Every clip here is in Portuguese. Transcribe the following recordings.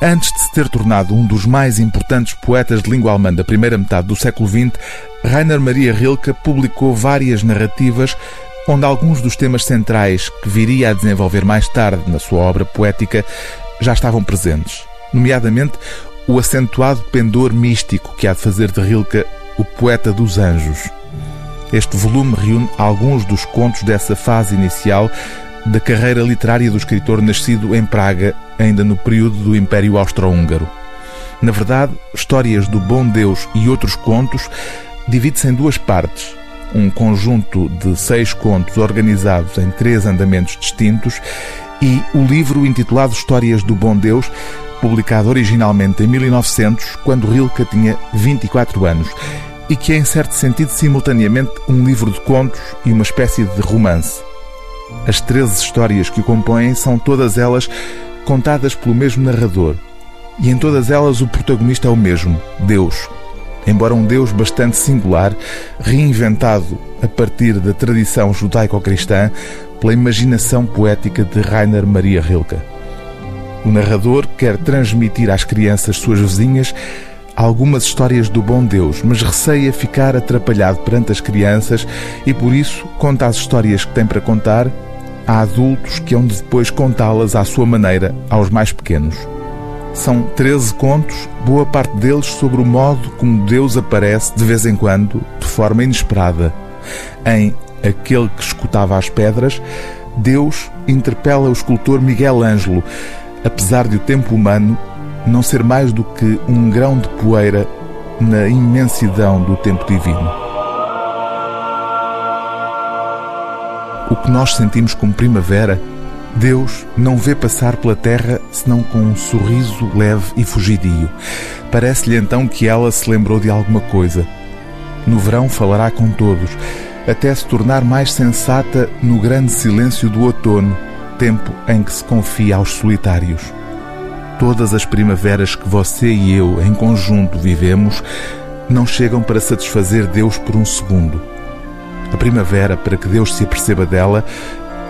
Antes de se ter tornado um dos mais importantes poetas de língua alemã da primeira metade do século XX, Rainer Maria Rilke publicou várias narrativas onde alguns dos temas centrais que viria a desenvolver mais tarde na sua obra poética já estavam presentes, nomeadamente o acentuado pendor místico que há de fazer de Rilke o poeta dos anjos. Este volume reúne alguns dos contos dessa fase inicial da carreira literária do escritor nascido em Praga, ainda no período do Império Austro-Húngaro. Na verdade, Histórias do Bom Deus e Outros Contos divide-se em duas partes. Um conjunto de seis contos organizados em três andamentos distintos e o livro intitulado Histórias do Bom Deus, publicado originalmente em 1900, quando Rilke tinha 24 anos, e que é, em certo sentido, simultaneamente um livro de contos e uma espécie de romance. As 13 histórias que o compõem são todas elas contadas pelo mesmo narrador. E em todas elas o protagonista é o mesmo, Deus. Embora um Deus bastante singular, reinventado a partir da tradição judaico-cristã pela imaginação poética de Rainer Maria Rilke. O narrador quer transmitir às crianças suas vizinhas algumas histórias do bom Deus, mas receia ficar atrapalhado perante as crianças e por isso conta as histórias que tem para contar a adultos que hão de depois contá-las à sua maneira aos mais pequenos. São 13 contos, boa parte deles sobre o modo como Deus aparece de vez em quando, de forma inesperada. Em Aquele que escutava as pedras, Deus interpela o escultor Miguel Ângelo, apesar de o tempo humano não ser mais do que um grão de poeira na imensidão do tempo divino. Que nós sentimos como primavera, Deus não vê passar pela terra senão com um sorriso leve e fugidio. Parece-lhe então que ela se lembrou de alguma coisa. No verão falará com todos, até se tornar mais sensata no grande silêncio do outono, tempo em que se confia aos solitários. Todas as primaveras que você e eu, em conjunto, vivemos, não chegam para satisfazer Deus por um segundo. A primavera, para que Deus se aperceba dela,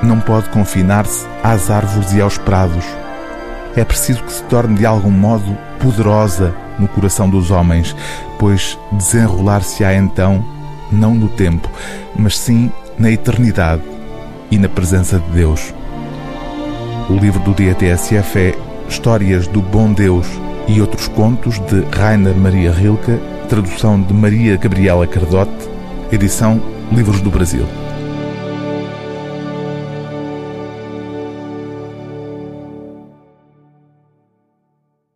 não pode confinar-se às árvores e aos prados. É preciso que se torne de algum modo poderosa no coração dos homens, pois desenrolar-se-á então, não no tempo, mas sim na eternidade e na presença de Deus. O livro do dia é Histórias do Bom Deus e outros contos de Rainer Maria Rilke, tradução de Maria Gabriela Cardote, edição Livros do Brasil.